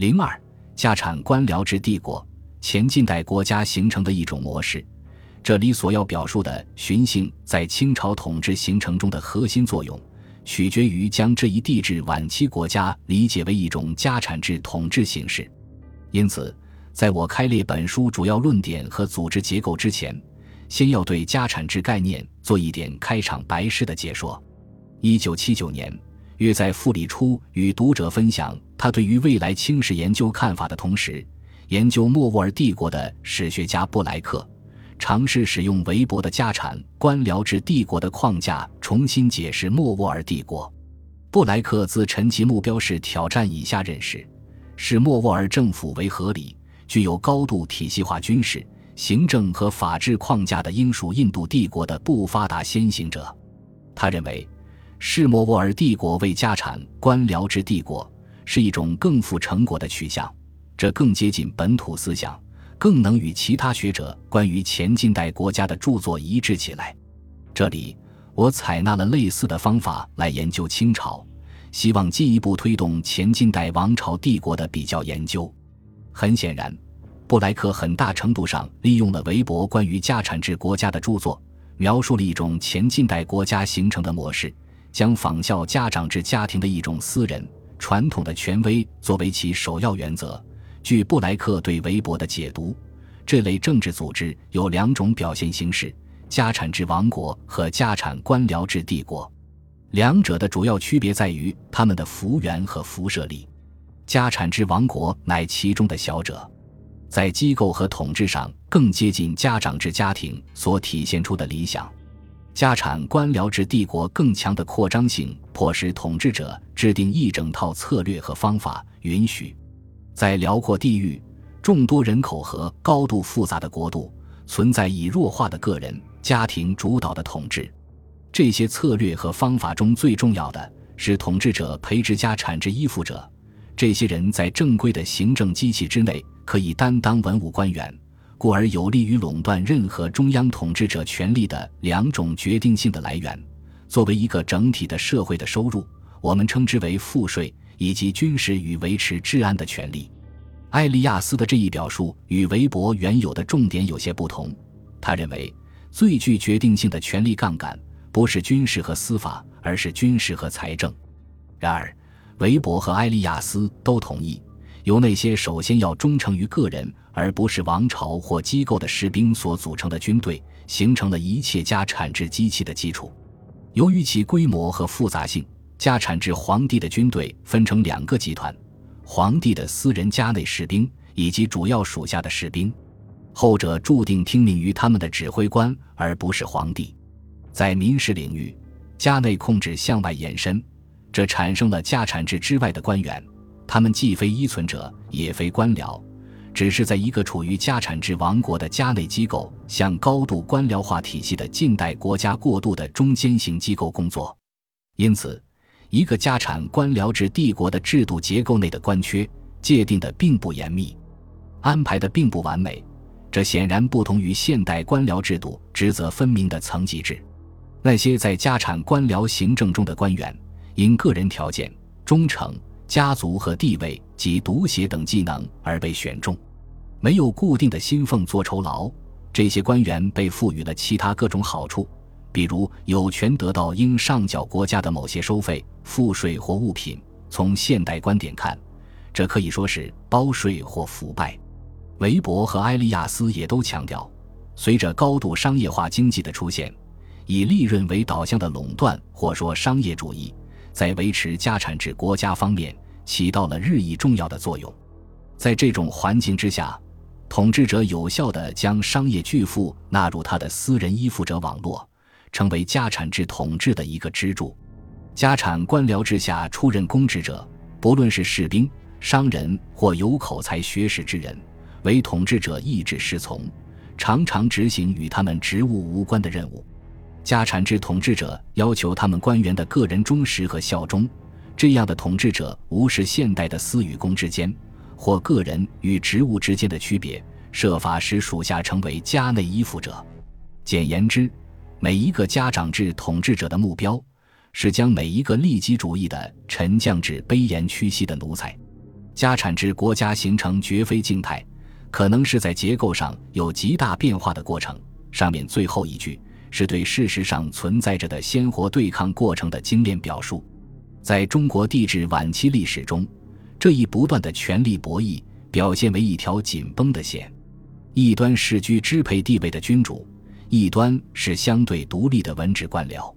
零二，家产官僚制帝国，前近代国家形成的一种模式。这里所要表述的荀姓在清朝统治形成中的核心作用，取决于将这一帝制晚期国家理解为一种家产制统治形式。因此，在我开列本书主要论点和组织结构之前，先要对家产制概念做一点开场白式的解说。一九七九年，约在复里初与读者分享他对于未来清史研究看法的同时，研究莫卧儿帝国的史学家布莱克。尝试使用韦伯的家产官僚制帝国的框架重新解释莫卧儿帝国。布莱克自陈其目标是挑战以下认识：视莫卧儿政府为合理、具有高度体系化军事、行政和法治框架的英属印度帝国的不发达先行者。他认为，视莫卧儿帝国为家产官僚制帝国是一种更富成果的取向，这更接近本土思想。更能与其他学者关于前近代国家的著作一致起来。这里，我采纳了类似的方法来研究清朝，希望进一步推动前近代王朝帝国的比较研究。很显然，布莱克很大程度上利用了韦伯关于家产制国家的著作，描述了一种前近代国家形成的模式，将仿效家长制家庭的一种私人传统的权威作为其首要原则。据布莱克对韦伯的解读，这类政治组织有两种表现形式：家产制王国和家产官僚制帝国。两者的主要区别在于他们的幅员和辐射力。家产制王国乃其中的小者，在机构和统治上更接近家长制家庭所体现出的理想；家产官僚制帝国更强的扩张性，迫使统治者制定一整套策略和方法，允许。在辽阔地域、众多人口和高度复杂的国度，存在以弱化的个人家庭主导的统治。这些策略和方法中最重要的是统治者培植家产制依附者。这些人在正规的行政机器之内可以担当文武官员，故而有利于垄断任何中央统治者权力的两种决定性的来源。作为一个整体的社会的收入，我们称之为赋税。以及军事与维持治安的权利，艾利亚斯的这一表述与韦伯原有的重点有些不同。他认为，最具决定性的权力杠杆不是军事和司法，而是军事和财政。然而，韦伯和艾利亚斯都同意，由那些首先要忠诚于个人而不是王朝或机构的士兵所组成的军队，形成了一切家产制机器的基础。由于其规模和复杂性。家产制皇帝的军队分成两个集团：皇帝的私人家内士兵以及主要属下的士兵，后者注定听命于他们的指挥官，而不是皇帝。在民事领域，家内控制向外延伸，这产生了家产制之外的官员，他们既非依存者，也非官僚，只是在一个处于家产制王国的家内机构向高度官僚化体系的近代国家过渡的中间型机构工作。因此。一个家产官僚制帝国的制度结构内的官缺界定的并不严密，安排的并不完美，这显然不同于现代官僚制度职责分明的层级制。那些在家产官僚行政中的官员，因个人条件、忠诚、家族和地位及读写等技能而被选中，没有固定的薪俸做酬劳。这些官员被赋予了其他各种好处。比如有权得到应上缴国家的某些收费、赋税或物品。从现代观点看，这可以说是包税或腐败。韦伯和埃利亚斯也都强调，随着高度商业化经济的出现，以利润为导向的垄断或说商业主义，在维持家产制国家方面起到了日益重要的作用。在这种环境之下，统治者有效地将商业巨富纳入他的私人依附者网络。成为家产制统治的一个支柱。家产官僚制下出任公职者，不论是士兵、商人或有口才学识之人，为统治者意志侍从，常常执行与他们职务无关的任务。家产制统治者要求他们官员的个人忠实和效忠，这样的统治者无视现代的私与公之间或个人与职务之间的区别，设法使属下成为家内依附者。简言之。每一个家长制统治者的目标，是将每一个利己主义的臣降至卑严屈膝的奴才。家产制国家形成绝非静态，可能是在结构上有极大变化的过程。上面最后一句是对事实上存在着的鲜活对抗过程的精炼表述。在中国帝制晚期历史中，这一不断的权力博弈表现为一条紧绷的线，一端是居支配地位的君主，一端是相对独立的文职官僚。